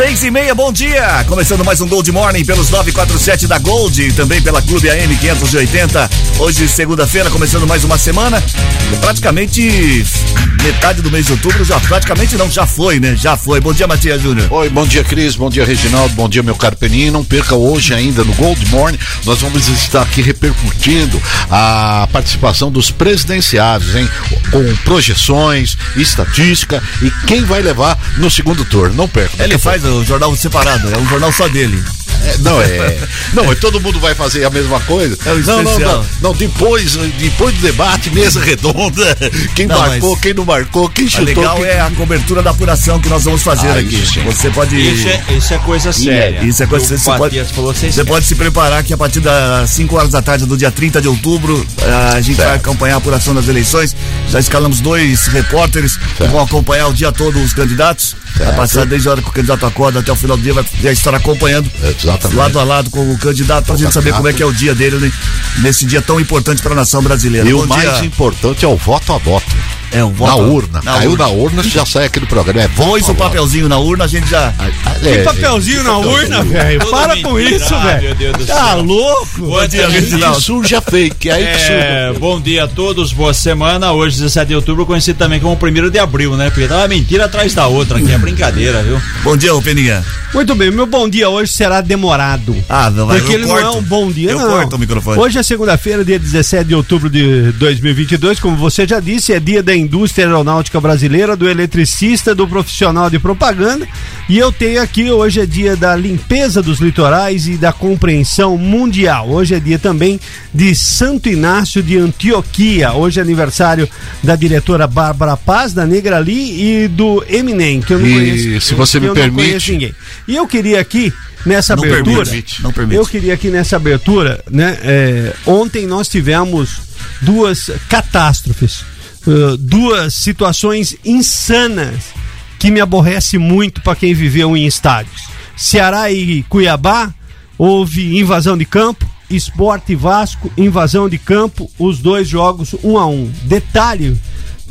Seis e meia, bom dia! Começando mais um Gold Morning pelos 947 da Gold e também pela Clube AM 580. Hoje, segunda-feira, começando mais uma semana. Praticamente metade do mês de outubro, já praticamente não, já foi, né? Já foi. Bom dia, Matias Júnior. Oi, bom dia, Cris. Bom dia, Reginaldo. Bom dia, meu caro Peninho. Não perca hoje ainda no Gold Morning. Nós vamos estar aqui repercutindo a participação dos presidenciáveis, hein? Com projeções, estatística e quem vai levar no segundo turno. Não perca. Ele faz jornal separado, é um jornal só dele. É, não é. Não, todo mundo vai fazer a mesma coisa. É não, não, não, não. Depois, depois do debate, mesa redonda. Quem Não, marcou, mas- quem não marcou, quem O chutou. legal quem... é a cobertura da apuração que nós vamos fazer Ah, aqui. Você pode. Isso é, isso é coisa séria. Isso é coisa séria. Você pode, falou, você pode se preparar que a partir das 5 horas da tarde do dia 30 de outubro eh, a gente vai acompanhar a apuração das eleições. Já escalamos dois repórteres que vão acompanhar o dia todo os candidatos. Vai passar desde a hora que o candidato acorda até o final do dia, vai já estar acompanhando Exatamente. lado a lado com o candidato pra gente saber como é que é o dia dele né, nesse dia tão importante para a nação brasileira. E Bom o mais dia. importante é o voto a voto. É, o voto na urna. na Caiu urna. na urna, já sai aqui do programa. É Pôs o papelzinho na urna, a gente já. É, Que papelzinho na urna, velho. Para com isso, velho. Tá céu. louco? Bom dia, Reginaldo. que surge a fake. Aí. É, bom dia a todos, boa semana. Hoje, 17 de outubro, conhecido também como 1 de abril, né? Porque tá uma mentira atrás da outra aqui, é brincadeira, viu? Bom dia, ô Peninha. Muito bem, meu bom dia hoje será demorado. Ah, não vai Porque ele corto. não é um bom dia, Eu não. corto o microfone. Hoje é segunda-feira, dia 17 de outubro de 2022, como você já disse, é dia da indústria aeronáutica brasileira, do eletricista, do profissional de propaganda. E eu tenho aqui, hoje é dia da limpeza dos litorais e da compreensão mundial. Hoje é dia também de Santo Inácio de Antioquia. Hoje é aniversário da diretora Bárbara Paz, da Negra Ali e do Eminem, que eu não E conheço. se você que me eu permite- ninguém. E eu queria aqui, nessa Não abertura. permite, não permite. Eu queria aqui nessa abertura, né? é, ontem nós tivemos duas catástrofes, uh, duas situações insanas que me aborrece muito para quem viveu em estádios. Ceará e Cuiabá houve invasão de campo, Esporte e Vasco, invasão de campo, os dois jogos um a um. Detalhe,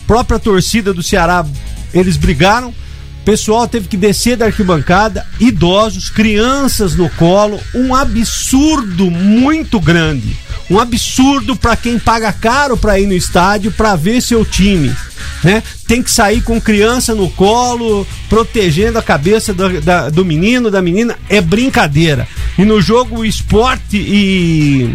própria torcida do Ceará, eles brigaram, pessoal teve que descer da arquibancada, idosos, crianças no colo, um absurdo muito grande. Um absurdo para quem paga caro para ir no estádio para ver seu time. Né? Tem que sair com criança no colo, protegendo a cabeça do, da- do menino, da menina. É brincadeira. E no jogo esporte e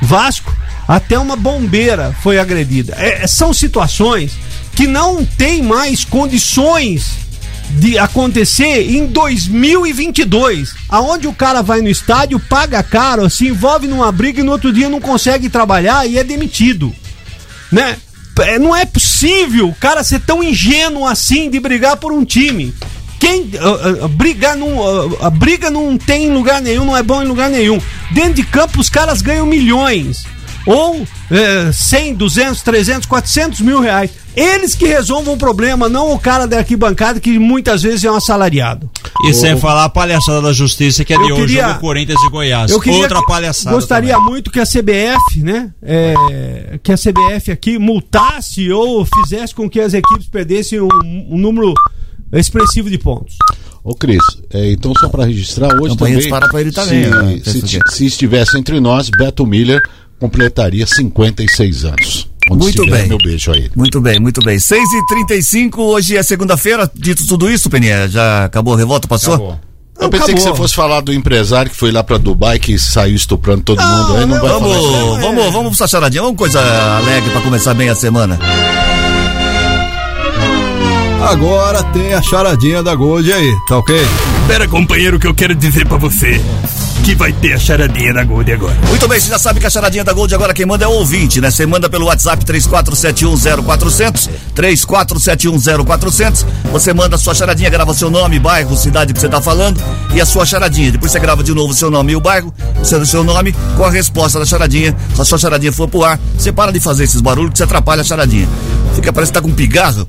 Vasco, até uma bombeira foi agredida. É, são situações que não tem mais condições de acontecer em 2022, aonde o cara vai no estádio, paga caro, se envolve numa briga e no outro dia não consegue trabalhar e é demitido, né? É, Não é possível o cara ser tão ingênuo assim de brigar por um time. Quem ah, ah, brigar não, ah, a briga não tem em lugar nenhum, não é bom em lugar nenhum. Dentro de campo os caras ganham milhões ou é, 100, 200, 300, 400 mil reais. Eles que resolvam o problema, não o cara da arquibancada que muitas vezes é um assalariado. E sem falar a palhaçada da justiça que é de Eu hoje, queria- jogo Corinthians e Goiás. Eu queria Outra palhaçada. Gostaria muito que a CBF, né? é, que a CBF aqui multasse ou fizesse com que as equipes perdessem um, um número expressivo de pontos. Ô Cris, é, então só para registrar, hoje Campanha também, pra ele se, também, né? se, ti- que- se estivesse entre nós, Beto Miller completaria 56 anos. Onde Muito estiver, bem. Meu beijo a ele. Muito bem, muito bem. 6h35, hoje é segunda-feira. Dito tudo isso, Peninha, já acabou a revolta? Passou? Acabou. Eu pensei que acabou. você fosse falar do empresário que foi lá pra Dubai, que saiu estuprando todo mundo. Aí não vai Vamos, falar isso. vamos, vamos pra charadinha. Vamos coisa alegre pra começar bem a semana. agora tem a charadinha da Gold aí, tá ok? Pera, companheiro, que eu quero dizer pra você que vai ter a charadinha da Gold agora. Muito bem, você já sabe que a charadinha da Gold agora quem manda é o ouvinte, né? Você manda pelo WhatsApp 34710400, 34710400. Você manda a sua charadinha, grava seu nome, bairro, cidade que você tá falando e a sua charadinha. Depois você grava de novo o seu nome e o bairro, o seu nome com a resposta da charadinha. Se a sua charadinha for pro ar, você para de fazer esses barulhos que você atrapalha a charadinha. Fica, parece que tá com pigarro.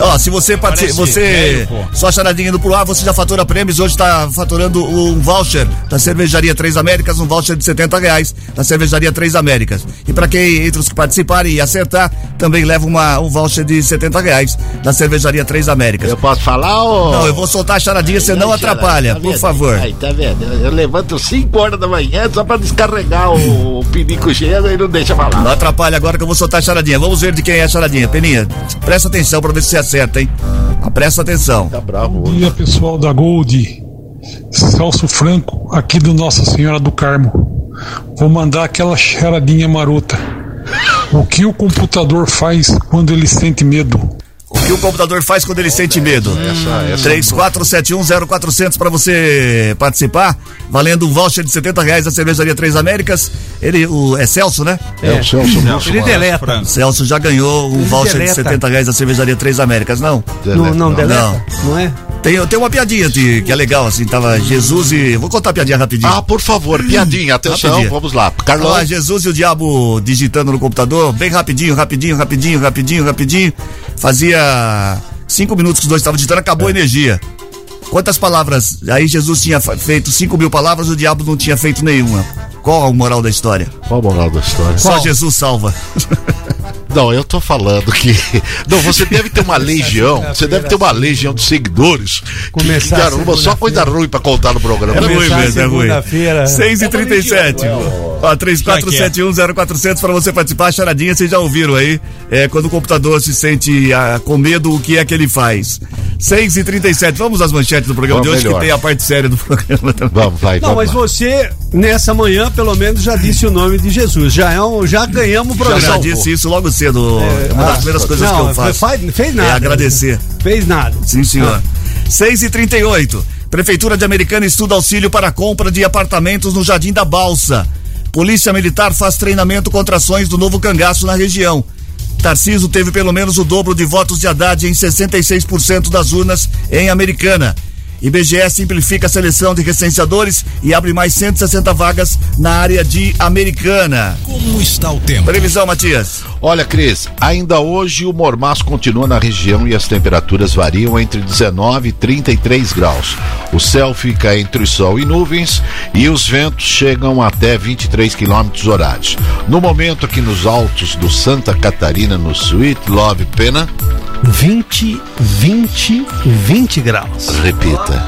Ó, se você participa, você, sua charadinha indo pro ar, você já fatura prêmios. Hoje tá faturando um voucher da Cervejaria Três Américas, um voucher de 70 reais da Cervejaria Três Américas. E para quem, entre os que participarem e acertar, também leva uma, um voucher de 70 reais da Cervejaria Três Américas. Eu posso falar ou. Não, eu vou soltar a charadinha, você não atrapalha, Tá por favor. Aí, tá vendo? Eu, eu levanto 5 horas da manhã só pra descarregar o, o pinico cheio e não deixa falar. Não atrapalha agora que eu vou soltar a charadinha. Vamos ver de quem é a charadinha. Peninha, presta atenção pra ver se você acerta, hein? Presta atenção. Tá bravo Bom dia, pessoal da Gold. Celso Franco, aqui do Nossa Senhora do Carmo. Vou mandar aquela charadinha marota. O que o computador faz quando ele sente medo? O que o computador faz quando ele sente medo? Essa, essa 34710400 para você participar, valendo um voucher de 70 reais da cervejaria Três Américas. Ele, o, é Celso, né? É o Celso Russo. Ele deleta. Franco. Celso já ganhou um Ele voucher de deleta. 70 reais da cervejaria Três Américas, não? Não, não, deleta. Não é? Tem, tem uma piadinha de- que é legal, assim, tava Jesus e. Vou contar a piadinha rapidinho. Ah, por favor, piadinha, atenção, Rapidinho. vamos lá. Carlão. Olha lá, Jesus e o diabo digitando no computador, bem rapidinho, rapidinho, rapidinho, rapidinho, rapidinho. Fazia cinco minutos que os dois estavam digitando, acabou a energia. Quantas palavras? Aí Jesus tinha feito cinco mil palavras, o diabo não tinha feito nenhuma. Qual a moral da história? Qual a moral da história? Só Jesus salva. Não, eu tô falando que. Não, você deve ter uma legião. Você deve ter uma legião de seguidores. Que, Começar caramba, só coisa ruim pra contar no programa. É Não ruim mesmo, é ruim. segunda-feira. 6 e 37 Ó, 34710400 para você participar. Charadinha, vocês já ouviram aí. É, quando o computador se sente ah, com medo, o que é que ele faz? 6 e 37 Vamos às manchetes do programa Vamos de hoje, melhor. que tem a parte séria do programa também. Vamos, vai, Não, vamos mas lá. você, nessa manhã, pelo menos, já disse o nome de Jesus. Já, é um, já ganhamos o Eu programa. já disse isso logo cedo. É uma das primeiras coisas não, que eu faço. faz- fez nada. É agradecer. Fez nada. Sim, senhor. 6 e 38 Prefeitura de Americana estuda auxílio para compra de apartamentos no Jardim da Balsa. Polícia Militar faz treinamento contra ações do novo cangaço na região. Tarciso teve pelo menos o dobro de votos de Haddad em 66% das urnas em Americana. IBGE simplifica a seleção de recenseadores e abre mais 160 vagas na área de Americana. Como está o tempo? Previsão, Matias. Olha, Cris, ainda hoje o mormaço continua na região e as temperaturas variam entre 19 e 33 graus. O céu fica entre sol e nuvens e os ventos chegam até 23 quilômetros horários. No momento aqui nos altos do Santa Catarina, no Sweet Love Pena, 20, 20, 20 graus. repita.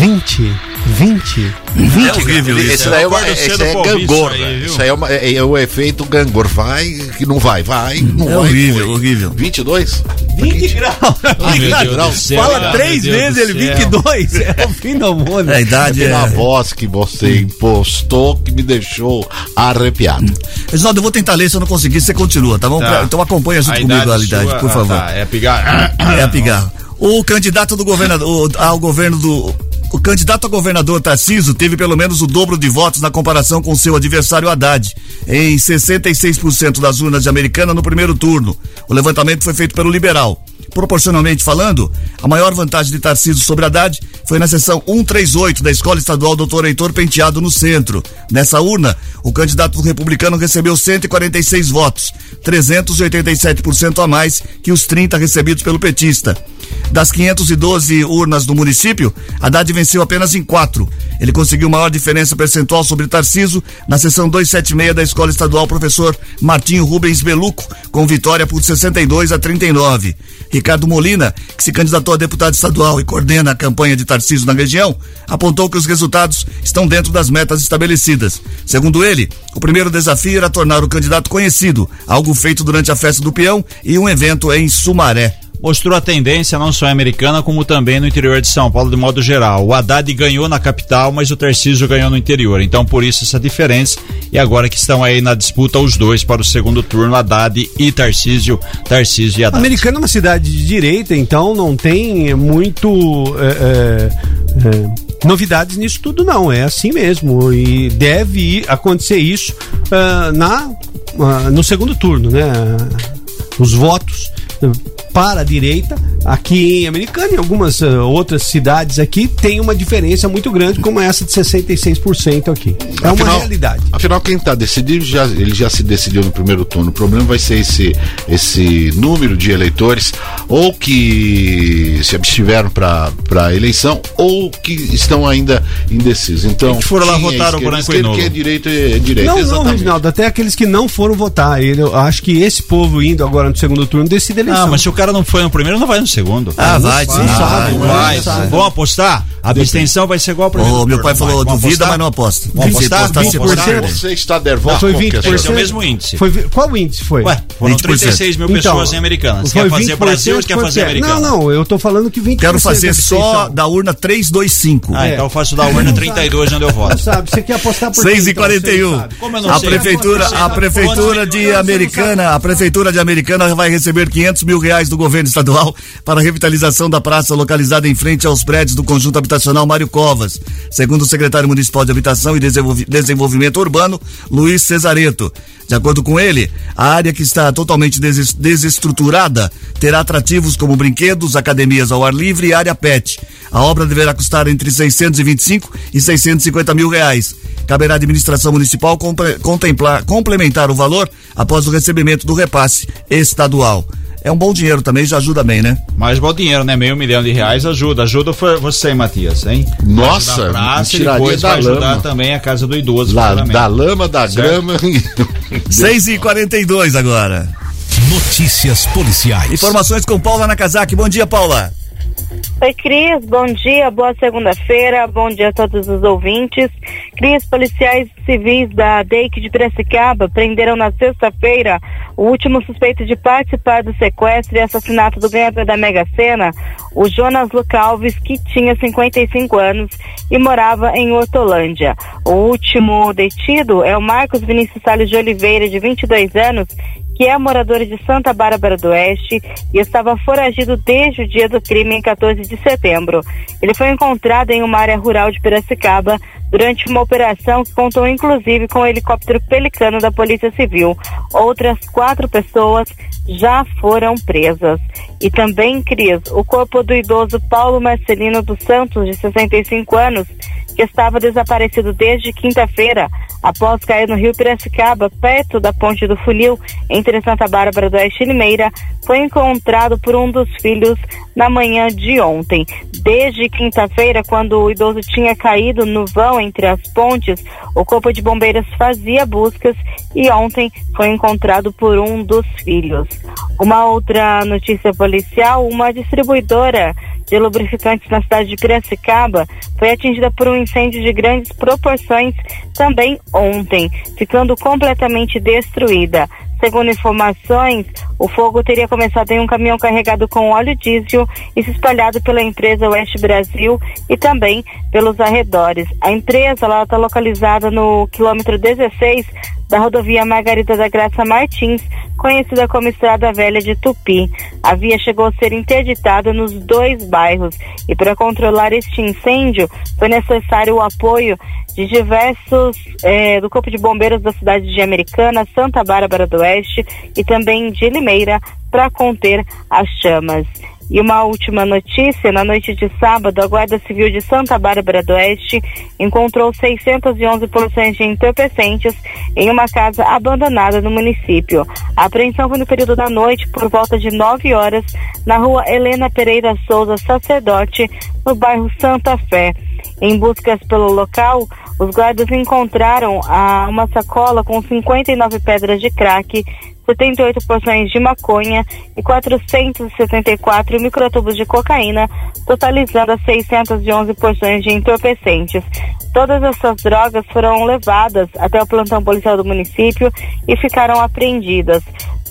20, 20, 20 É horrível isso. Esse daí é, uma, esse é ouvir isso gangorra. aí? Isso aí é, uma- é- é o efeito gangor. Vai, que não vai, vai. Não É vai, horrível, horrível. 22? 20 graus. Do céu, Fala três vezes ele, céu. 22. É o fim do mundo. É, a idade é. Pela voz que você impostou que me deixou arrepiado. Reginaldo, eu vou tentar ler, se eu não conseguir, você continua, tá bom? Tá. Então acompanha junto comigo a idade, sua- por ah, favor. tá, é pigar. É a pigarro. O candidato do governador, ao governo do. O candidato a governador Tarciso teve pelo menos o dobro de votos na comparação com seu adversário Haddad, em 66% das urnas de Americana no primeiro turno. O levantamento foi feito pelo liberal. Proporcionalmente falando, a maior vantagem de Tarciso sobre Haddad foi na seção 138 da Escola Estadual Doutor Heitor Penteado no centro. Nessa urna, o candidato republicano recebeu 146 votos, 387% a mais que os 30 recebidos pelo petista. Das 512 urnas do município, Haddad venceu apenas em quatro. Ele conseguiu maior diferença percentual sobre Tarciso na seção 276 da Escola Estadual Professor Martinho Rubens Beluco, com vitória por 62 a 39. Ricardo Molina, que se candidatou a deputado estadual e coordena a campanha de Tarciso na região, apontou que os resultados estão dentro das metas estabelecidas. Segundo ele, o primeiro desafio era tornar o candidato conhecido, algo feito durante a festa do peão e um evento em Sumaré. Mostrou a tendência não só Americana, como também no interior de São Paulo, de modo geral. O Haddad ganhou na capital, mas o Tarcísio ganhou no interior. Então, por isso essa diferença. E agora que estão aí na disputa os dois para o segundo turno, Haddad e Tarcísio, Tarcísio e Haddad. Americana é uma cidade de direita, então não tem muito. É, é, é, novidades nisso tudo, não. É assim mesmo. E deve acontecer isso uh, na, uh, no segundo turno, né? Os votos para a direita, aqui em Americana e algumas uh, outras cidades aqui, tem uma diferença muito grande, como essa de 66% aqui. É afinal, uma realidade. Afinal, quem está decidido, já, ele já se decidiu no primeiro turno. O problema vai ser esse, esse número de eleitores, ou que se abstiveram para a eleição, ou que estão ainda indecisos. Então, que foram lá votar o branco e novo. que é direito é direito. Não, exatamente. não, Reginaldo, até aqueles que não foram votar. Ele, eu acho que esse povo indo agora no segundo turno decide a eleição. Ah, mas se o cara não foi no primeiro, não vai no segundo. Ah, vai, sim. Ah, vai. Vamos apostar? A abstenção vai ser igual para o meu pai falou vai. duvida, mas não aposta. Vamos apostar? 20%. Você está nervoso. Foi 20%. É o mesmo índice. Foi, qual índice foi? Ué, foram 36 mil pessoas então, em Americanas. Quer fazer Brasil ou quer fazer Americanas? Não, não, eu tô falando que 20%. Quero fazer só da urna 325. Ah, então eu faço da urna 32 onde eu voto. Sabe, você quer apostar por 6 e 41. Então, a prefeitura, a prefeitura de Americana, a prefeitura de Americana vai receber 500 mil reais do governo estadual para a revitalização da praça localizada em frente aos prédios do conjunto habitacional Mário Cova Novas. Segundo o secretário municipal de Habitação e Desenvolvimento Urbano, Luiz Cesareto. De acordo com ele, a área que está totalmente desestruturada terá atrativos como brinquedos, academias ao ar livre e área pet. A obra deverá custar entre 625 e 650 mil reais. Caberá à administração municipal contemplar, complementar o valor após o recebimento do repasse estadual é um bom dinheiro também, já ajuda bem, né? Mais bom dinheiro, né? Meio milhão de reais ajuda. Ajuda você, Matias, hein? Nossa, praça, e depois vai ajudar lama. também a casa do idoso. Lá, da lama, da certo? grama. 6 e 42 agora. Notícias policiais. Informações com Paula Nakazaki. Bom dia, Paula. Oi, Cris, bom dia, boa segunda-feira, bom dia a todos os ouvintes. Cris, policiais civis da DEIC de Piracicaba prenderam na sexta-feira o último suspeito de participar do sequestro e assassinato do ganhador da Mega Sena, o Jonas Lucalves, que tinha 55 anos e morava em Hortolândia. O último detido é o Marcos Vinícius Salles de Oliveira, de 22 anos, que é morador de Santa Bárbara do Oeste e estava foragido desde o dia do crime em 14 de setembro. Ele foi encontrado em uma área rural de Piracicaba durante uma operação que contou inclusive com o helicóptero Pelicano da Polícia Civil. Outras quatro pessoas já foram presas. E também, Cris, o corpo do idoso Paulo Marcelino dos Santos, de 65 anos, que estava desaparecido desde quinta-feira, após cair no rio Piracicaba, perto da ponte do Funil, entre Santa Bárbara do Oeste e Limeira, foi encontrado por um dos filhos na manhã de ontem. Desde quinta-feira, quando o idoso tinha caído no vão entre as pontes, o Corpo de Bombeiros fazia buscas e ontem foi encontrado por um dos filhos. Uma outra notícia policial, uma distribuidora de lubrificantes na cidade de Piracicaba foi atingida por um incêndio de grandes proporções também ontem, ficando completamente destruída. Segundo informações, o fogo teria começado em um caminhão carregado com óleo diesel e se espalhado pela empresa Oeste Brasil e também pelos arredores. A empresa está localizada no quilômetro 16 da rodovia Margarida da Graça Martins, conhecida como Estrada Velha de Tupi. A via chegou a ser interditada nos dois bairros e para controlar este incêndio foi necessário o apoio de diversos eh, do Corpo de Bombeiros da cidade de Americana, Santa Bárbara do Oeste e também de Limeira para conter as chamas. E uma última notícia: na noite de sábado, a Guarda Civil de Santa Bárbara do Oeste encontrou 611 porções de entorpecentes em uma casa abandonada no município. A apreensão foi no período da noite, por volta de 9 horas, na rua Helena Pereira Souza Sacerdote, no bairro Santa Fé. Em buscas pelo local, os guardas encontraram uma sacola com 59 pedras de crack, 78 porções de maconha e 474 microtubos de cocaína, totalizando as 611 porções de entorpecentes. Todas essas drogas foram levadas até o plantão policial do município e ficaram apreendidas.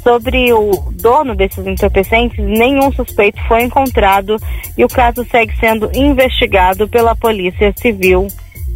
Sobre o dono desses entorpecentes, nenhum suspeito foi encontrado e o caso segue sendo investigado pela Polícia Civil.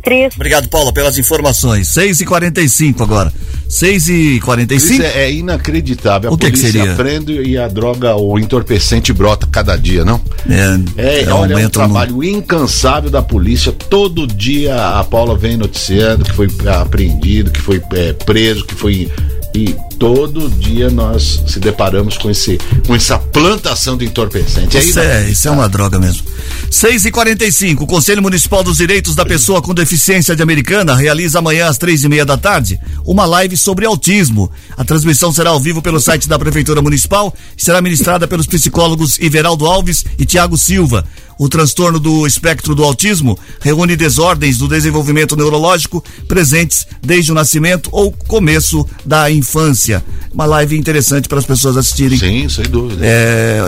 Cris. Obrigado, Paula, pelas informações. 6 e 45 agora. 6 e 45 Isso é, é inacreditável. A O que que polícia seria? prende e a droga, o entorpecente brota cada dia, não? É, É, é, olha, é um aumento no- trabalho incansável da polícia. Todo dia a Paula vem noticiando que foi apreendido, que foi é, preso, que foi. E todo dia nós se deparamos com, esse, com essa plantação de entorpecente. É Isso é, isso é uma droga mesmo. 6 e 45 o Conselho Municipal dos Direitos da Pessoa com Deficiência de Americana realiza amanhã às três e meia da tarde uma live sobre autismo. A transmissão será ao vivo pelo site da Prefeitura Municipal e será ministrada pelos psicólogos Iveraldo Alves e Tiago Silva. O transtorno do espectro do autismo reúne desordens do desenvolvimento neurológico presentes desde o nascimento ou começo da infância. Uma live interessante para as pessoas assistirem. Sim, sem dúvida. É,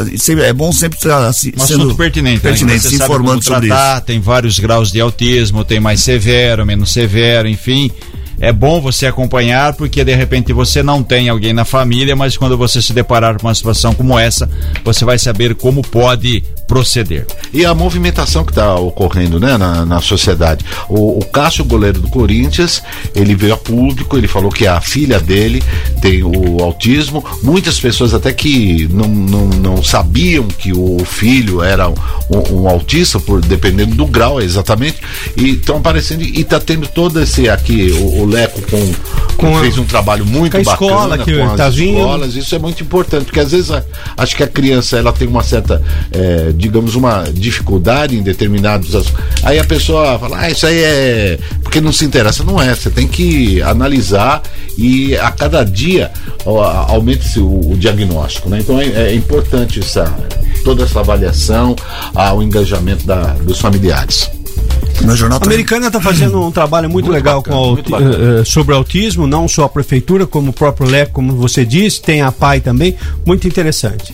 é bom sempre estar assi- Um sendo assunto pertinente, né? pertinente Você se informando sobre tratar, isso. Tem vários graus de autismo, tem mais severo, menos severo, enfim. É bom você acompanhar, porque de repente você não tem alguém na família, mas quando você se deparar com uma situação como essa, você vai saber como pode proceder. E a movimentação que está ocorrendo né, na, na sociedade. O, o Cássio, goleiro do Corinthians, ele veio a público, ele falou que a filha dele tem o autismo. Muitas pessoas até que não, não, não sabiam que o filho era um, um autista, por dependendo do grau exatamente, e estão aparecendo e está tendo todo esse aqui, o, o Leco com, Com fez um trabalho muito com a bacana escola que com as tá vindo. escolas, isso é muito importante, porque às vezes a- acho que a criança ela tem uma certa, eh, digamos, uma dificuldade em determinados. as- Aí a pessoa fala, ah, isso aí é. Porque não se interessa. Não é. Você tem que analisar e a cada dia aumenta-se o, o diagnóstico. Né? Então é, é importante essa, toda essa avaliação, ah, o engajamento da- dos familiares. Meu jornal A americana está fazendo um trabalho muito, Muito legal bacana, com eh, sobre autismo, não só a prefeitura, como o próprio LEC, como você disse, tem a PAI também, muito interessante.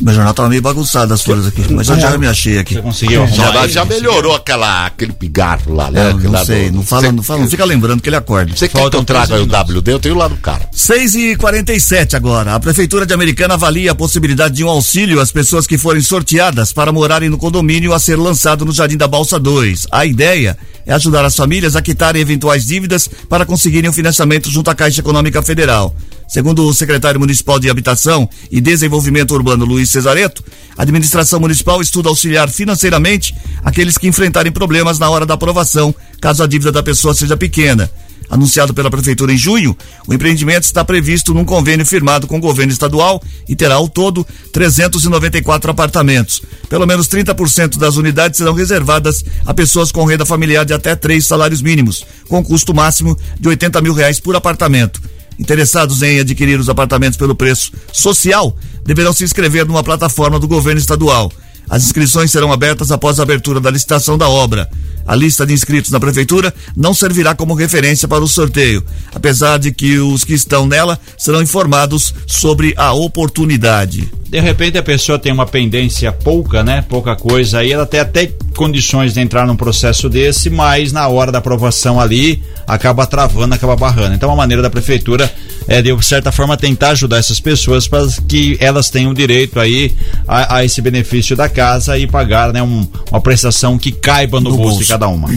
Meu jornal tava meio bagunçado as folhas aqui, mas eu já me achei aqui. Você conseguiu Já, já melhorou aquela, aquele pigarro lá, né? É, não lá sei, não fala, não fala, não fica lembrando que ele acorda. Você quer que eu traga 13 aí o WD? Eu tenho lá do cara. 6 e 47 agora. A Prefeitura de Americana avalia a possibilidade de um auxílio às pessoas que forem sorteadas para morarem no condomínio a ser lançado no Jardim da Balsa 2. A ideia é ajudar as famílias a quitarem eventuais dívidas para conseguirem o financiamento junto à Caixa Econômica Federal. Segundo o secretário municipal de Habitação e Desenvolvimento Urbano, Luiz Cesareto, a administração municipal estuda auxiliar financeiramente aqueles que enfrentarem problemas na hora da aprovação, caso a dívida da pessoa seja pequena. Anunciado pela Prefeitura em junho, o empreendimento está previsto num convênio firmado com o governo estadual e terá ao todo 394 apartamentos. Pelo menos 30% das unidades serão reservadas a pessoas com renda familiar de até três salários mínimos, com custo máximo de 80 mil reais por apartamento. Interessados em adquirir os apartamentos pelo preço social deverão se inscrever numa plataforma do governo estadual. As inscrições serão abertas após a abertura da licitação da obra. A lista de inscritos na prefeitura não servirá como referência para o sorteio, apesar de que os que estão nela serão informados sobre a oportunidade. De repente a pessoa tem uma pendência pouca, né? Pouca coisa aí, ela tem até condições de entrar num processo desse, mas na hora da aprovação ali acaba travando, acaba barrando. Então a maneira da prefeitura é de certa forma tentar ajudar essas pessoas para que elas tenham direito aí a, a esse benefício da casa e pagar, né, um- uma prestação que caiba no, No bolso, bolso. de cada uma.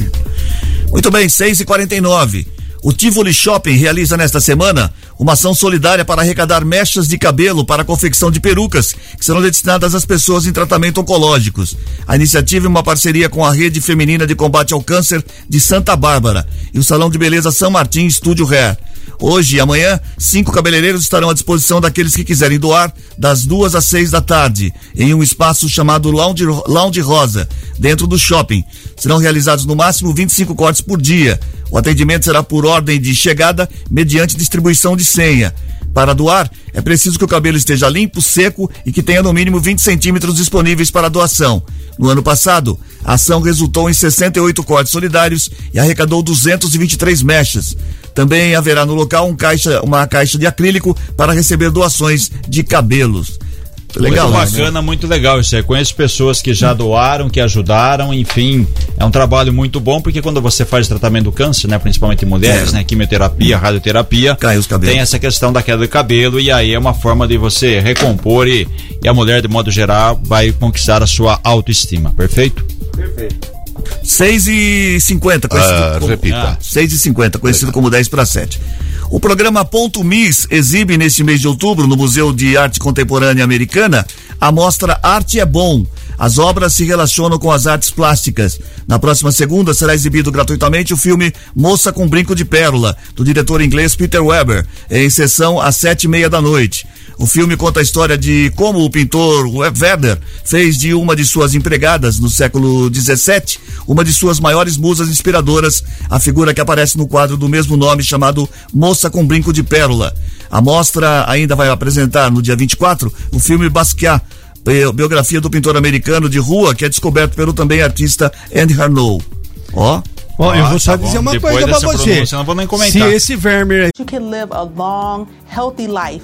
Muito bem, 6 e 49 O Tivoli Shopping realiza nesta semana uma ação solidária para arrecadar mechas de cabelo para a confecção de perucas, que serão destinadas às pessoas em tratamento oncológicos. A iniciativa é uma parceria com a Rede Feminina de Combate ao Câncer de Santa Bárbara e o Salão de Beleza São Martim Estúdio Hair. Hoje e amanhã, cinco cabeleireiros estarão à disposição daqueles que quiserem doar, das duas às seis da tarde, em um espaço chamado Lounge, Lounge Rosa, dentro do shopping. Serão realizados no máximo 25 cortes por dia. O atendimento será por ordem de chegada, mediante distribuição de senha. Para doar, é preciso que o cabelo esteja limpo, seco e que tenha no mínimo 20 centímetros disponíveis para doação. No ano passado, a ação resultou em 68 cortes solidários e arrecadou 223 mechas. Também haverá no local um caixa- uma caixa de acrílico para receber doações de cabelos. Legal, muito né? bacana, muito legal isso aí. Conheço pessoas que já doaram, que ajudaram, enfim. É um trabalho muito bom, porque quando você faz tratamento do câncer, né, principalmente em mulheres, É. né, quimioterapia, radioterapia, Cai os cabelos. tem essa questão da queda de cabelo e aí é uma forma de você recompor e, e a mulher, de modo geral, vai conquistar a sua autoestima, perfeito? 6 e 50 conhecido Ah, como, repita. 6 e 50 conhecido como 10 para 7. O programa Ponto Miss exibe neste mês de outubro no Museu de Arte Contemporânea Americana a mostra Arte é Bom. As obras se relacionam com as artes plásticas. Na próxima segunda será exibido gratuitamente o filme Moça com Brinco de Pérola, do diretor inglês Peter Weber, em sessão às sete e meia da noite. O filme conta a história de como o pintor Werder fez de uma de suas empregadas no século XVII uma de suas maiores musas inspiradoras, a figura que aparece no quadro do mesmo nome chamado Moça com Brinco de Pérola. A mostra ainda vai apresentar no dia 24 o filme Basquiat, bi- biografia do pintor americano de rua que é descoberto pelo também artista Andy Arnaud. Ó. Ó, eu Ah, vou só tá bom. dizer uma Depois coisa pra você. não vou nem Se comentar. esse verme aí You can live a long, healthy life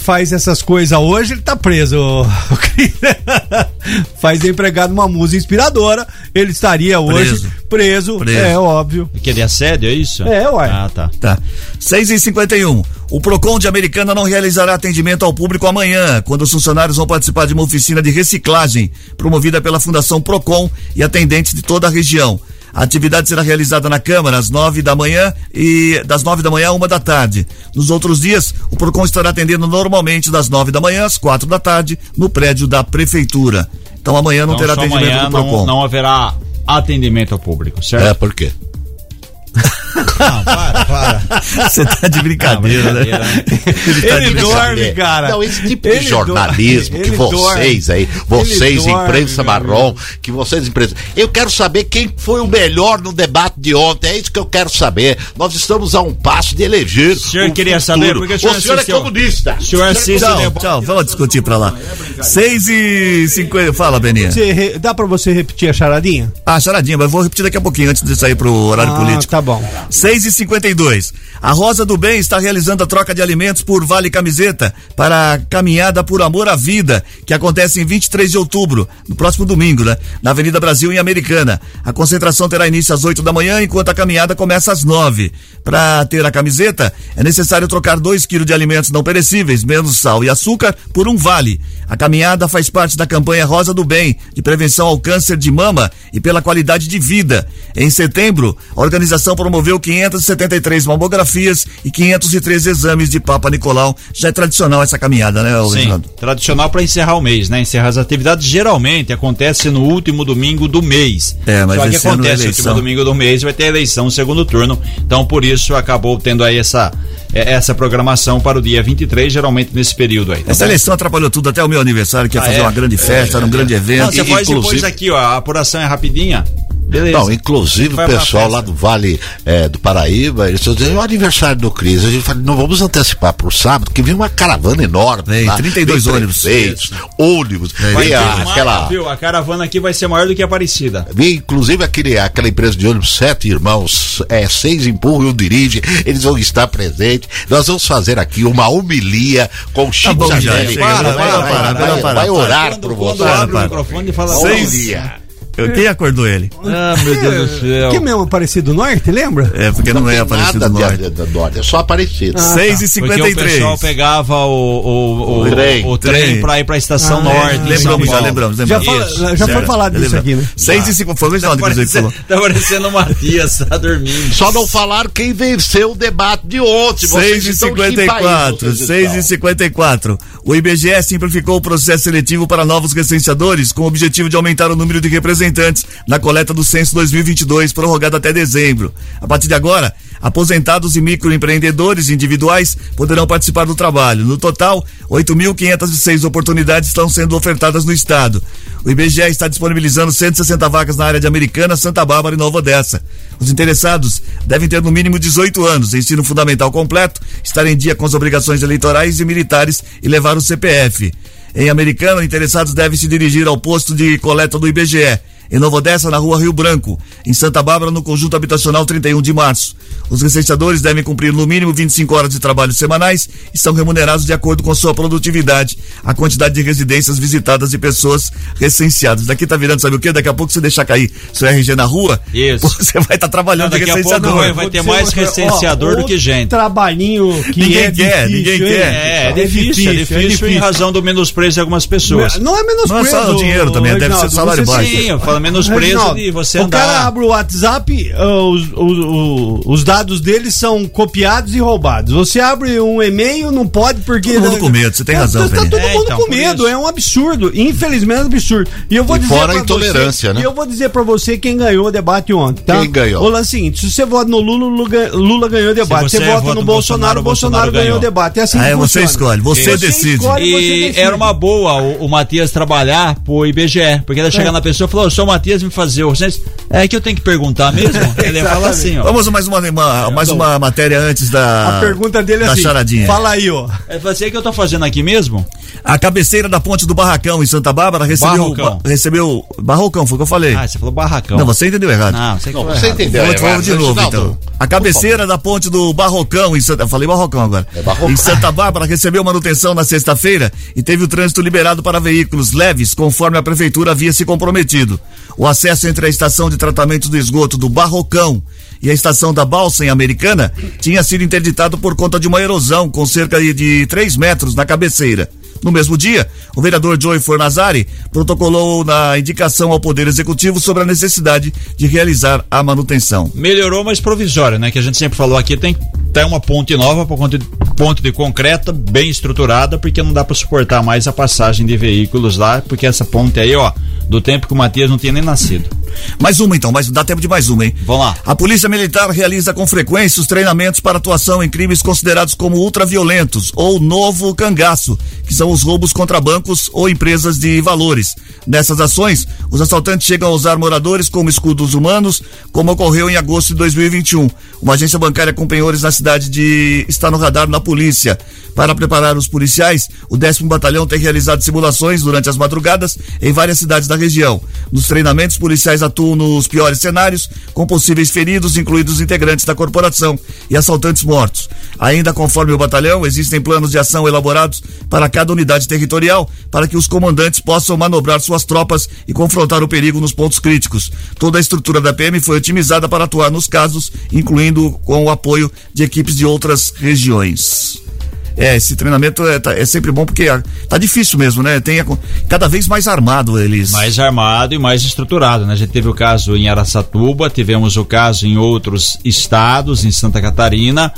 Faz essas coisas hoje, ele tá preso. faz empregado uma musa inspiradora, ele estaria hoje preso. Preso. É óbvio. Que de assédio, é isso? É, ué. Ah, tá. Tá. 6 e 51 O Procon de Americana não realizará atendimento ao público amanhã, quando os funcionários vão participar de uma oficina de reciclagem promovida pela Fundação Procon e atendentes de toda a região. A atividade será realizada na Câmara às nove da manhã e das nove da manhã a uma da tarde. Nos outros dias, o Procon estará atendendo normalmente das nove da manhã às quatro da tarde no prédio da Prefeitura. Então amanhã não Então, terá atendimento amanhã do Procon. não, não haverá atendimento ao público, certo? É, por quê? Não, para, para. Você tá de brincadeira, né? Ele, tá de Ele dorme, brincadeira. cara. Não, esse tipo Ele de jornalismo dorme. que Ele vocês dorme. aí, vocês, Ele dorme, imprensa marrom, que vocês, imprensa. Eu quero saber quem foi o melhor no debate de ontem. É isso que eu quero saber. Nós estamos a um passo de eleger. O senhor o queria futuro. saber? Porque o senhor o senhor é comunista. O senhor assiste Tchau, tchau, vamos discutir pra lá. 6 e 50 Fala, Beninha. Re- Dá pra você repetir a charadinha? Ah, charadinha, mas vou repetir daqui a pouquinho, antes de sair pro horário Ah, político. tá bom. 6 e 52 A Rosa do Bem está realizando a troca de alimentos por Vale Camiseta para a Caminhada por Amor à Vida, que acontece em 23 de outubro, no próximo domingo, né? Na Avenida Brasil, em Americana. A concentração terá início às 8 da manhã, enquanto a caminhada começa às 9. Para ter a camiseta, é necessário trocar 2 quilos de alimentos não perecíveis, menos sal e açúcar, por um vale. A caminhada faz parte da campanha Rosa do Bem, de prevenção ao câncer de mama e pela qualidade de vida. Em setembro, a organização promoveu 573 mamografias e 513 exames de Papa Nicolau. Já é tradicional essa caminhada, né, ô Sim, tradicional para encerrar o mês, né? Encerrar as atividades geralmente acontece no último domingo do mês. É, mas Só que é acontece no último domingo do mês vai ter eleição no segundo turno. Então por isso acabou tendo aí essa é, essa programação para o dia 23, geralmente nesse período aí. tá Essa bom? eleição atrapalhou tudo, até o meu aniversário, que ia Ah, fazer é? uma grande festa, era um grande evento. Não, você faz depois aqui, ó, a apuração é rapidinha. Beleza. Não, inclusive o pessoal lá do Vale é, do Paraíba, eles estão dizendo, é o aniversário do Cris. A gente fala, não vamos antecipar pro sábado, que vem uma caravana enorme. Vem, lá, 32 vem ônibus. prefeitos, ônibus, Vai vem a- mais, aquela. viu? A caravana aqui vai ser maior do que a Aparecida. Vem, inclusive aquele, aquela empresa de ônibus, sete irmãos, é, seis empurram e um dirige, eles vão estar presentes. Nós vamos fazer aqui uma homilia com o Chico bom, já, Sardelli. chega, vai, para, para, vai, para, vai, para, vai para. orar por quando você. abre o para. microfone e fala Seis- homilia. Quem acordou ele? Ah, meu Deus do céu. Que mesmo Aparecido Norte, lembra? É, porque não, é Aparecido Nada Norte. de- de- de Norte, é só Aparecido. Ah, 6 tá. e o 53 pessoal pegava o, o, o, O trem. o trem Trem. pra ir pra estação Ah, norte. é. de Lembramos, já Paulo. lembramos, Já, lembramos. fala- já foi falado disso Lembramos. aqui, né? 6 e 50 Foi o Tá Reginaldo, inclusive, que falou. tá parecendo o Matias, tá dormindo. Só não falaram quem venceu o debate de ontem. 6 Vocês e estão 54, chimbaindo, 6 e 54. O IBGE simplificou o processo seletivo para novos recenseadores com o objetivo de aumentar o número de representantes na coleta do censo 2022, prorrogado até dezembro. A partir de agora, aposentados e microempreendedores individuais poderão participar do trabalho. No total, 8.506 oportunidades estão sendo ofertadas no estado. O IBGE está disponibilizando 160 vagas na área de Americana, Santa Bárbara e Nova Odessa. Os interessados devem ter no mínimo 18 anos, ensino fundamental completo, estar em dia com as obrigações eleitorais e militares e levar o CPF. Em Americana, interessados devem se dirigir ao posto de coleta do IBGE. Em Nova Odessa, na rua Rio Branco. Em Santa Bárbara, no conjunto habitacional 31 de março. Os recenseadores devem cumprir no mínimo 25 horas de trabalho semanais e são remunerados de acordo com sua produtividade, a quantidade de residências visitadas e pessoas recenseadas. Daqui tá virando, sabe o quê? Daqui a pouco você deixar cair seu RG na rua, Isso. você vai estar trabalhando Não, de daqui a pouco recenseador. vai- vai ter mais recenseador do que gente. Trabalhinho que Ninguém é quer, difícil, ninguém quer. É, é difícil, é difícil em razão do menosprezo de algumas pessoas. Não é menos Não é só o dinheiro também, deve ser salário baixo. Sim, eu falo menosprezo Reginaldo, de você o andar. cara abre o WhatsApp, ah, os, os, os, os dados dele são copiados e roubados. Você abre um e-mail, não pode porque. Todo mundo com medo, você tem razão, Tá, tá Felipe. todo É, mundo então, com medo, é um absurdo. Infelizmente é um absurdo. E eu vou E dizer fora a pra intolerância, você, né? E eu vou dizer pra você quem ganhou o debate ontem, tá? Quem ganhou? O lance é o seguinte: se você vota no Lula, Lula, gan- Lula ganhou o debate. Se Você, você vota vota no no Bolsonaro, o Bolsonaro, Bolsonaro ganhou o debate. É assim Ah, que é, você funciona. escolhe, você decide. escolhe, você E decide. era uma boa o, o Matias trabalhar pro IBGE, porque ele ia chegar É. na pessoa e falou: "Ô, seu Matias me fazer censo." É que eu tenho que perguntar mesmo? ele ia falar assim, ó. Vamos mais uma, uma- mais uma matéria antes da. A pergunta dele é da assim: charadinha. fala aí, ó. Ele falou assim: "É que eu tô fazendo aqui mesmo?" A cabeceira da ponte do Barracão em Santa Bárbara recebeu. Barrocão. ba- recebeu. Barrocão, foi o que eu falei. Ah, você falou barracão. Não, você entendeu errado. Não, você, Não, você errado. entendeu. Vou errado, de novo, então. A cabeceira da ponte do Barrocão em Santa. Eu falei Barrocão agora. É Barrocão. Em Santa Bárbara recebeu manutenção na sexta-feira e teve o trânsito liberado para veículos leves, conforme a prefeitura havia se comprometido. O acesso entre a estação de tratamento do esgoto do Barrocão e a estação da Balsa em Americana tinha sido interditado por conta de uma erosão com cerca de- de 3 metros na cabeceira. No mesmo dia, o vereador Joey Fornazari protocolou na indicação ao Poder Executivo sobre a necessidade de realizar a manutenção. Melhorou, mas provisória, né? Que a gente sempre falou aqui, tem ter uma ponte nova, por conta de, ponte de concreta, bem estruturada, porque não dá para suportar mais a passagem de veículos lá, porque essa ponte aí, ó, do tempo que o Matias não tinha nem nascido. Mais uma então, mas dá tempo de mais uma, hein? Vamos lá. A Polícia Militar realiza com frequência os treinamentos para atuação em crimes considerados como ultraviolentos ou novo cangaço, que são os roubos contra bancos ou empresas de valores. Nessas ações, os assaltantes chegam a usar moradores como escudos humanos, como ocorreu em agosto de 2021. Uma agência bancária com penhores na cidade de está no radar na polícia. Para preparar os policiais, o 10 Batalhão tem realizado simulações durante as madrugadas em várias cidades da região. Nos treinamentos, policiais atuam nos piores cenários, com possíveis feridos, incluídos integrantes da corporação e assaltantes mortos. Ainda conforme o batalhão, existem planos de ação elaborados para cada unidade territorial, para que os comandantes possam manobrar suas tropas e confrontar o perigo nos pontos críticos. Toda a estrutura da PM foi otimizada para atuar nos casos, incluindo com o apoio de equipes de outras regiões. É, esse treinamento é, tá- é sempre bom porque ah, tá difícil mesmo, né? Tem a- cada vez mais armado eles. Mais armado e mais estruturado, né? A gente teve o caso em Araçatuba, tivemos o caso em outros estados, em Santa Catarina.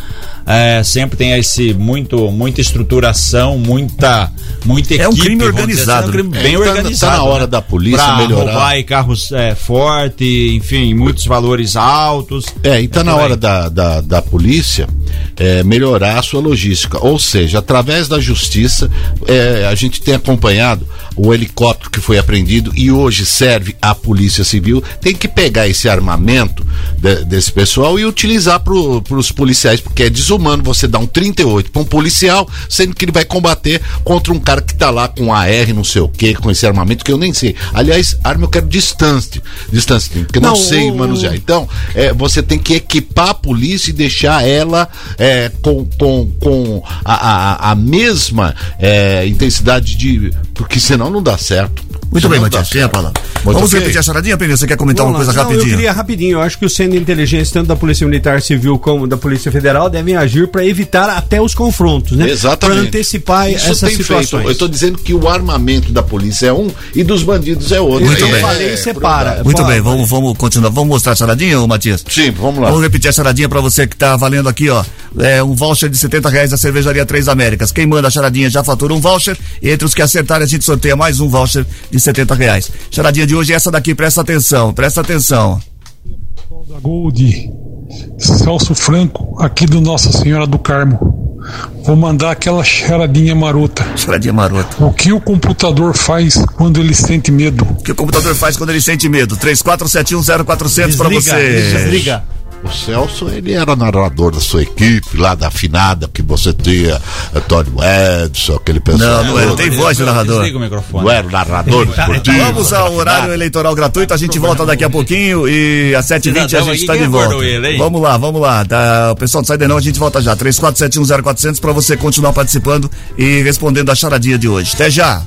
É, sempre tem esse muito, muita estruturação, muita, muita É um equipe. crime organizado, assim, é um crime né? bem É, tá- tá organizado. na hora né? da polícia pra melhorar. roubar e carros é, forte, enfim, muitos valores altos. É, e tá na por aí. hora da, da, da polícia é, melhorar a sua logística. Ou seja, através da justiça, é, a gente tem acompanhado o helicóptero que foi apreendido e hoje serve à Polícia Civil. Tem que pegar esse armamento de- desse pessoal e utilizar para os policiais, porque é desumano você dar um 38 para um policial, sendo que ele vai combater contra um cara que tá lá com AR, não sei o que, com esse armamento que eu nem sei. Aliás, arma eu quero distante, distante, porque não, Não, sei o- manusear. Então, é, você tem que equipar a polícia e deixar ela é, com, com, com a, a, a mesma é, intensidade de. Porque senão não dá certo. Muito bem, Não Matias, tem a certo. palavra. Muito Vamos repetir a charadinha, Pneu? Você quer comentar Vamos uma coisa lá. Não, rapidinho? Eu queria rapidinho. Eu acho que o Centro de Inteligência, tanto da Polícia Militar Civil como da Polícia Federal, devem agir para evitar até os confrontos, né? Exatamente. Para antecipar Isso essas tem situações. feito. Eu estou dizendo que o armamento da polícia é um e dos bandidos é outro. Muito É, bem. falei, separa. Muito Fala, bem, vamos, vamos continuar. Vamos mostrar a charadinha, ô Matias? Sim, vamos lá. Vamos repetir a charadinha pra você que tá valendo aqui, ó. É um voucher de 70 reais da Cervejaria Três Américas. Quem manda a charadinha já fatura um voucher. Entre os que acertarem, a gente sorteia mais um voucher de 70 reais. Charadinha de hoje é essa daqui, presta atenção, presta atenção. da Gold, Celso Franco, aqui do Nossa Senhora do Carmo. Vou mandar aquela charadinha marota. Charadinha marota. O que o computador faz quando ele sente medo? O que o computador faz quando ele sente medo? 34710400 pra Desliga, você. desliga. O Celso, ele era narrador da sua equipe, lá da afinada, que você tinha Antônio Edson, aquele pessoal. Não, não não tem voz de narrador. Desliga o microfone. Não era o narrador esportivo. Vamos ao horário eleitoral gratuito, a gente volta daqui a pouquinho e às 7h20 a gente está de volta. ele, hein? Vamos lá, vamos lá. Tá, o pessoal não sai de não, a gente volta já. 34710400 para você continuar participando e respondendo a charadinha de hoje. Até já.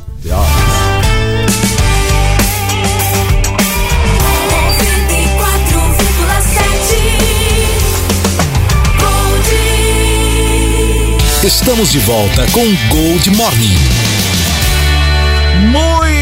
Estamos de volta com Gold Morning.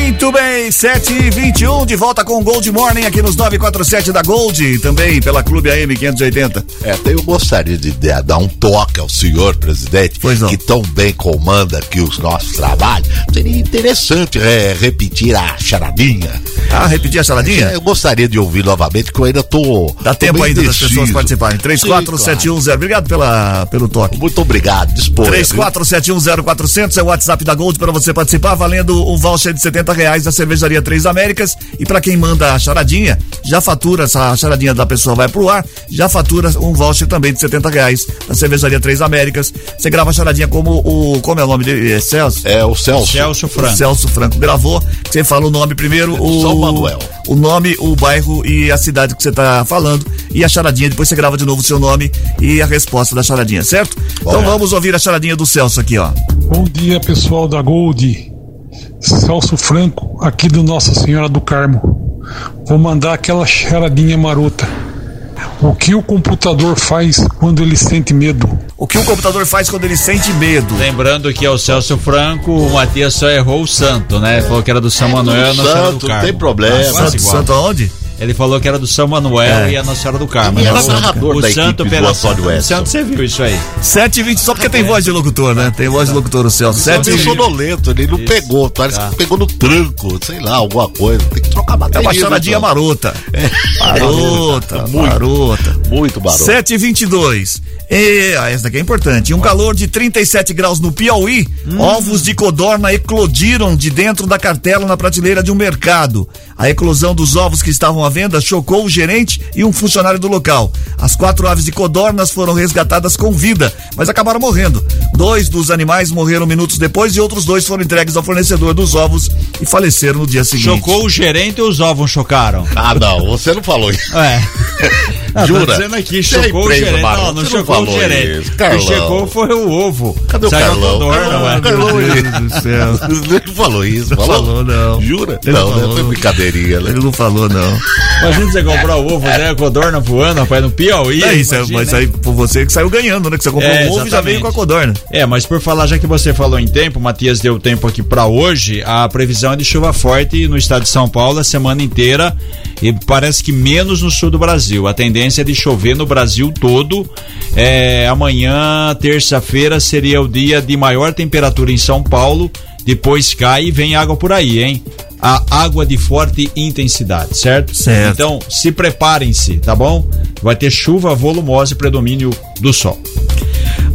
Muito bem, 7 e 21 de volta com o Gold Morning aqui nos 947 da Gold e também pela Clube AM 580. É, eu gostaria de dar um toque ao senhor presidente, que tão bem comanda aqui os nossos trabalhos. Seria interessante é, repetir a charadinha. Ah, repetir a charadinha? É, eu gostaria de ouvir novamente, que eu ainda tô. Dá tô tempo ainda das indeciso. pessoas participarem. Sim, 34710. Obrigado pela, pelo toque. Muito obrigado, dispõe. 34710400 é o WhatsApp da Gold para você participar, valendo um voucher de 70 reais da Cervejaria Três Américas. E para quem manda a charadinha, já fatura, essa charadinha da pessoa vai pro ar, já fatura um voucher também de 70 reais da Cervejaria Três Américas. Você grava a charadinha como o. Como é o nome dele? É Celso? É o Celso. Celso Franco. O Celso Franco gravou. Você fala o nome primeiro, o. São Manuel. O nome, o bairro e a cidade que você tá falando. E a charadinha, depois você grava de novo o seu nome e a resposta da charadinha, certo? Então vamos ouvir a charadinha do Celso aqui, ó. Bom dia, pessoal da Gold. Celso Franco, aqui do Nossa Senhora do Carmo. Vou mandar aquela charadinha marota. O que o computador faz quando ele sente medo? O que o computador faz quando ele sente medo? Lembrando que é o Celso Franco, o Matias só errou o santo, né? Falou que era do São Manuel Senhora do Santo, Carmo. não tem problema. Ah, Santo. Santo aonde? Ele falou que era do São Manuel É. e a Nossa Senhora do Carmo. Ele né? era O santo- narrador o da santo equipe pela do Edson. Santo, você viu isso aí? 7 e 20 só porque tem voz de locutor, né? Tem voz de locutor o Celso. Sete 7 meio e sonolento, ele não pegou, parece Tá. que pegou no tranco, sei lá, alguma coisa. Tem que trocar É bateria. uma charadinha né, marota. Marota, Muito. marota. Muito barulho. 7 e 22 e, ah, essa daqui é importante. Um calor de 37 graus no Piauí. Ovos de codorna eclodiram de dentro da cartela na prateleira de um mercado. A eclosão dos ovos que estavam à venda chocou o gerente e um funcionário do local. As quatro aves de codornas foram resgatadas com vida, mas acabaram morrendo. Dois dos animais morreram minutos depois e outros dois foram entregues ao fornecedor dos ovos e faleceram no dia seguinte. Chocou o gerente ou os ovos chocaram? Ah, não, você não falou isso. É. Ah, tô Jura? dizendo aqui, Você chocou o gerente. Não, não você não chocou o gerente. O Carlão. chegou foi o ovo. Cadê o Saiu Carlão? codorna, ué. Carlão, Meu Deus do céu. Ele não falou isso, Não falou? falou, não. Jura? Ele não, não né? Foi brincadeirinha, né? Ele não falou, não. Imagina você comprar o ovo, né? A codorna voando, rapaz, no Piauí. É isso, é, imagina, mas né? aí por você que saiu ganhando, né? Que você comprou É, um ovo e já veio com a codorna. É, mas por falar, já que você falou em tempo, o Matias deu tempo aqui pra hoje, a previsão é de chuva forte no estado de São Paulo a semana inteira e parece que menos no sul do Brasil. A tendência é de chover no Brasil todo. É, amanhã, terça-feira, seria o dia de maior temperatura em São Paulo. Depois cai e vem água por aí, hein? A água de forte intensidade, certo? Certo. Então, se preparem-se, tá bom? Vai ter chuva volumosa e predomínio do sol.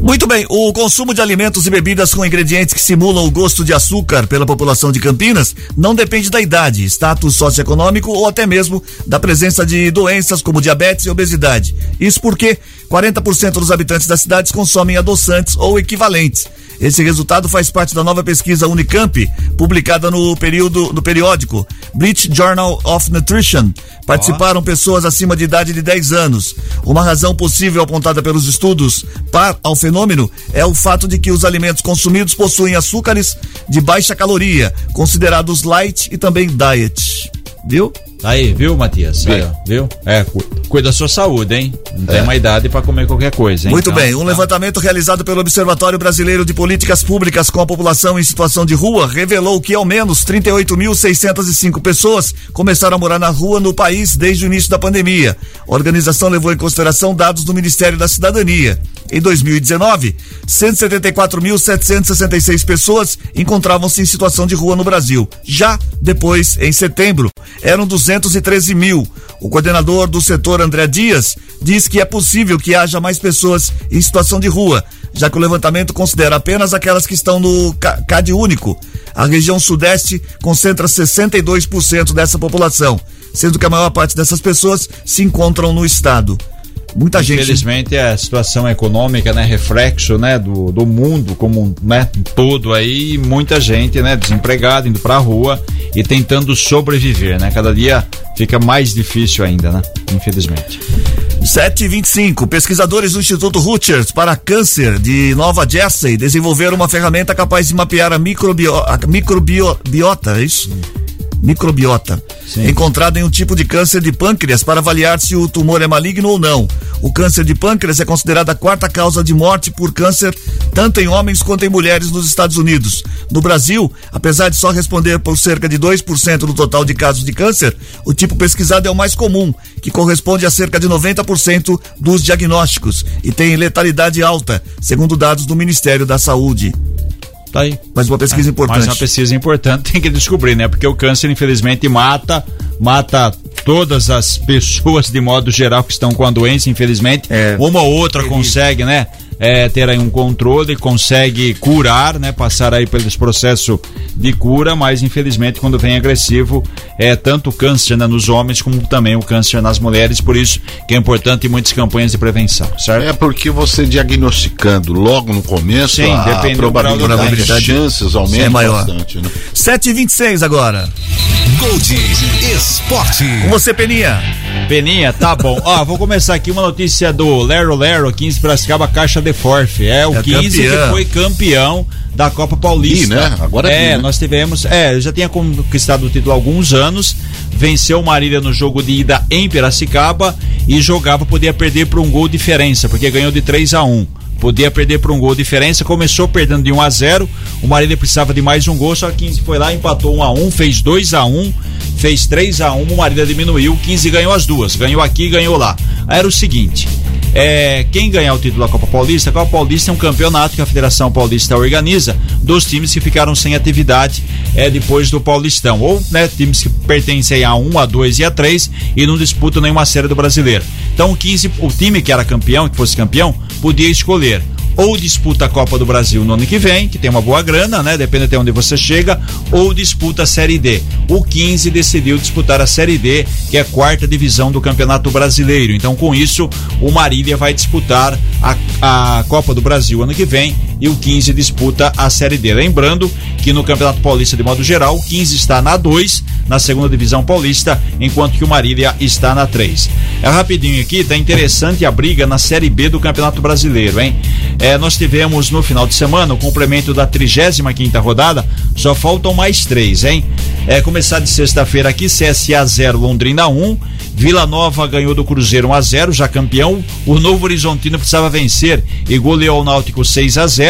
Muito bem, o consumo de alimentos e bebidas com ingredientes que simulam o gosto de açúcar pela população de Campinas não depende da idade, status socioeconômico ou até mesmo da presença de doenças como diabetes e obesidade. Isso porque 40% dos habitantes das cidades consomem adoçantes ou equivalentes. Esse resultado faz parte da nova pesquisa Unicamp, publicada no período no periódico British Journal of Nutrition. Participaram pessoas acima de idade de 10 anos. Uma razão possível apontada pelos estudos para ao fenômeno é o fato de que os alimentos consumidos possuem açúcares de baixa caloria, considerados light e também diet. Viu? Aí, viu, Matias? Aí, ó, viu? É, cu- cuida da sua saúde, hein? Não tem uma idade pra comer qualquer coisa, hein? Muito Então, bem, um levantamento realizado pelo Observatório Brasileiro de Políticas Públicas com a população em situação de rua revelou que ao menos 38.605 pessoas começaram a morar na rua no país desde o início da pandemia. A organização levou em consideração dados do Ministério da Cidadania. Em 2019, 174.766 pessoas encontravam-se em situação de rua no Brasil. Já depois, em setembro, eram 213 mil. O coordenador do setor, André Dias, diz que é possível que haja mais pessoas em situação de rua, já que o levantamento considera apenas aquelas que estão no ca- CAD único. A região sudeste concentra 62% dessa população, sendo que a maior parte dessas pessoas se encontram no estado. Muita gente. Infelizmente a situação econômica, né, reflexo, né, do, do mundo como, né, todo aí, muita gente, né, desempregada, indo pra rua e tentando sobreviver, né? Cada dia fica mais difícil ainda, né? Infelizmente. 725. Pesquisadores do Instituto Rutgers para Câncer de Nova Jersey desenvolveram uma ferramenta capaz de mapear a, microbio, a microbiota, é isso? Microbiota. Encontrada em um tipo de câncer de pâncreas para avaliar se o tumor é maligno ou não. O câncer de pâncreas é considerada a quarta causa de morte por câncer, tanto em homens quanto em mulheres nos Estados Unidos. No Brasil, apesar de só responder por cerca de 2% do total de casos de câncer, o tipo pesquisado é o mais comum, que corresponde a cerca de 90% dos diagnósticos e tem letalidade alta, segundo dados do Ministério da Saúde. Tá aí. Mais uma pesquisa É, importante. Mais uma pesquisa importante tem que descobrir, né? Porque o câncer, infelizmente, mata, mata todas as pessoas de modo geral que estão com a doença, infelizmente. Uma ou outra consegue, né? É, ter aí um controle, consegue curar, né? Passar aí pelos processos de cura, mas infelizmente quando vem agressivo é tanto o câncer né, nos homens como também o câncer nas mulheres, por isso que é importante muitas campanhas de prevenção, certo? É porque você diagnosticando logo no começo, Sim, a depende do probabilidade, doença. chances aumentam É maior. bastante, né? 7h26 agora. Gold Esporte. Com você, Peninha. Peninha, tá bom. Ó, vou começar aqui uma notícia do Lero Lero, 15 Piracicaba, Caixa de Forfe. É o É 15 campeão. que foi campeão da Copa Paulista. Ih, né? Agora é, é, né? nós tivemos, é, já tinha conquistado o título há alguns anos, venceu o Marília no jogo de ida em Piracicaba e jogava, podia perder por um gol de diferença, porque ganhou de 3 a 1 Podia perder por um gol de diferença, começou perdendo de 1 a 0 O Marília precisava de mais um gol, só que 15 foi lá, empatou 1 a 1 fez 2 a 1 fez 3 a 1 o Marília diminuiu, 15 ganhou as duas, ganhou aqui e ganhou lá. Era o seguinte: é, quem ganhar o título da Copa Paulista, a Copa Paulista é um campeonato que a Federação Paulista organiza dos times que ficaram sem atividade é, depois do Paulistão. Ou né, times que pertencem a 1, a 2 e a 3 e não disputam nenhuma série do brasileiro. Então o 15, o time que era campeão, que fosse campeão, podia escolher ou disputa a Copa do Brasil no ano que vem, que tem uma boa grana, né? Depende até onde você chega, ou disputa a Série D. O 15 decidiu disputar a Série D, que é a quarta divisão do Campeonato Brasileiro. Então, com isso, o Marília vai disputar a, a Copa do Brasil ano que vem e o 15 disputa a Série D. Lembrando que no Campeonato Paulista, de modo geral, o 15 está na 2, na segunda divisão paulista, enquanto que o Marília está na 3. É rapidinho aqui, tá interessante a briga na Série B do Campeonato Brasileiro, hein? É, nós tivemos no final de semana o complemento da 35 quinta rodada, só faltam mais três, hein? É, começar de sexta-feira aqui, CSA 0, Londrina 1, Vila Nova ganhou do Cruzeiro 1 a 0, já campeão. O Novo Horizontino precisava vencer e goleou o Náutico 6 a 0.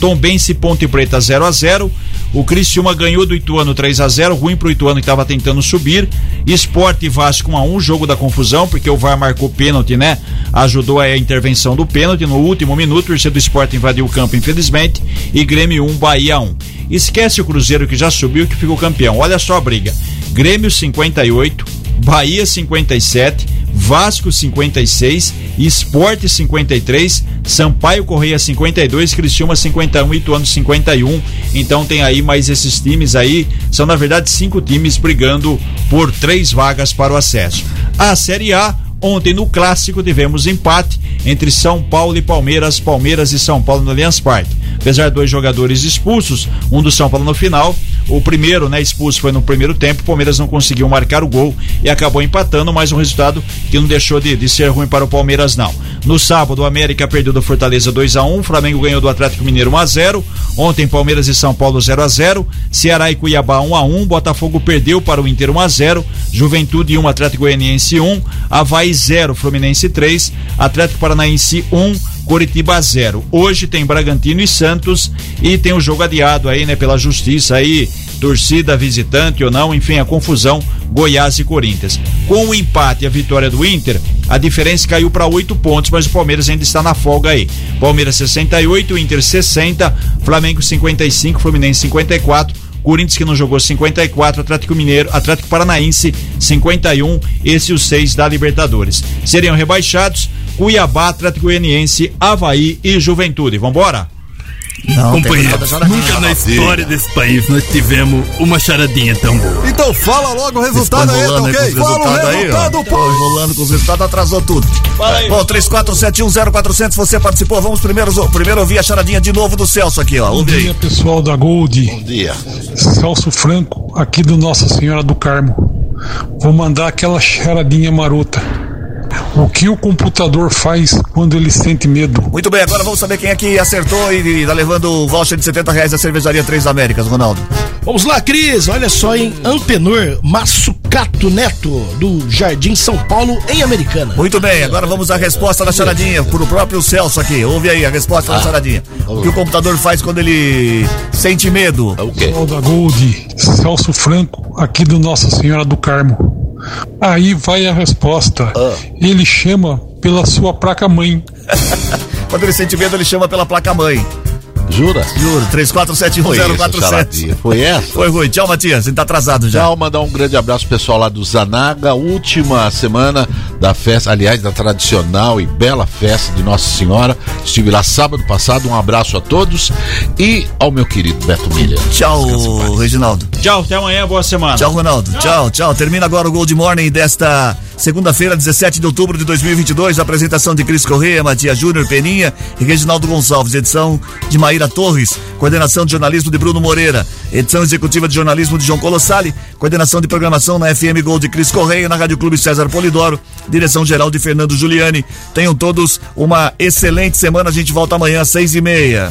Tombense e Ponte Preta 0 a 0 O Criciúma ganhou do Ituano 3 a 0 ruim pro Ituano que estava tentando subir. Esporte Vasco 1 a 1 jogo da confusão, porque o VAR marcou pênalti, né? Ajudou a intervenção do pênalti no último minuto. O torcedor do Esporte invadiu o campo, infelizmente. E Grêmio 1, Bahia 1. Esquece o Cruzeiro que já subiu que ficou campeão. Olha só a briga. Grêmio 58, Bahia 57, Vasco 56, Esporte 53, Sampaio Correia 52, Criciúma 51 e Ituano 51. Então tem aí mais esses times aí, são na verdade cinco times brigando por três vagas para o acesso. A Série A Ontem no clássico tivemos empate entre São Paulo e Palmeiras, Palmeiras e São Paulo no Allianz Parque. Apesar de dois jogadores expulsos, um do São Paulo no final, O primeiro, né, expulso foi no primeiro tempo. O Palmeiras não conseguiu marcar o gol e acabou empatando, mas um resultado que não deixou de, de ser ruim para o Palmeiras, não. No sábado, o América perdeu do Fortaleza 2 a 1 Flamengo ganhou do Atlético Mineiro 1 a 0 Ontem, Palmeiras e São Paulo 0 a 0 Ceará e Cuiabá 1 a 1 Botafogo perdeu para o Inter 1 a 0 Juventude 1, Atlético Goianiense 1, Havaí 0, Fluminense 3, Atlético Paranaense 1, Coritiba 0. Hoje tem Bragantino e Santos e tem o jogo adiado aí, né, pela justiça aí, torcida visitante ou não, enfim, a confusão Goiás e Corinthians. Com o empate e a vitória do Inter, a diferença caiu para oito pontos, mas o Palmeiras ainda está na folga aí. Palmeiras 68, Inter 60, Flamengo 55, Fluminense 54. Corinthians que não jogou 54, Atlético Mineiro, Atlético Paranaense 51, esse os seis da Libertadores. Seriam rebaixados Cuiabá, Atlético Goianiense, Havaí e Juventude. Vambora? Não, Companheiro, nunca na história desse país nós tivemos uma charadinha tão boa. Então fala logo o resultado aí, tá ok? Fala o resultado, aí, pô! Enrolando com os resultados, atrasou tudo. Fala aí. Bom, 34710400, você participou. Vamos primeiro, primeiro ouvir a charadinha de novo do Celso aqui, ó. Bom dia, pessoal da Gold. Bom dia. Celso Franco, aqui do Nossa Senhora do Carmo. Vou mandar aquela charadinha marota. O que o computador faz quando ele sente medo? Muito bem, agora vamos saber quem é que acertou e está levando o voucher de 70 reais da cervejaria Três Américas, Ronaldo. Vamos lá, Cris. Olha só, em Antenor Massucato Neto, do Jardim São Paulo, em Americana. Muito bem, agora vamos à resposta da charadinha, pro próprio Celso aqui. Ouve aí a resposta ah. da charadinha. O que o computador faz quando ele sente medo? É o quê? da Gold, Celso Franco, aqui do Nossa Senhora do Carmo. Aí vai a resposta. Ah. Ele chama pela sua placa-mãe. Quando ele sente medo, ele chama pela placa-mãe. Jura? Juro, 34710447. Foi essa? Foi ruim. Tchau, Matias. Ele tá atrasado já. Tchau, mandar um grande abraço pessoal lá do Zanaga. Última semana da festa, aliás, da tradicional e bela festa de Nossa Senhora. Estive lá sábado passado. Um abraço a todos e ao meu querido Beto Milha. Tchau, Reginaldo. Tchau, até amanhã. Boa semana. Tchau, Ronaldo. Tchau, tchau. tchau. Termina agora o Gold Morning desta segunda-feira, 17 de outubro de 2022. Apresentação de Cris Correia, Matias Júnior, Peninha e Reginaldo Gonçalves. Edição de Maíra Torres. Coordenação de jornalismo de Bruno Moreira. Edição executiva de jornalismo de João Colossali. Coordenação de programação na FM Gold de Cris Correia, na Rádio Clube César Polidoro. Direção geral de Fernando Giuliani. Tenham todos uma excelente semana. A gente volta amanhã às seis e meia.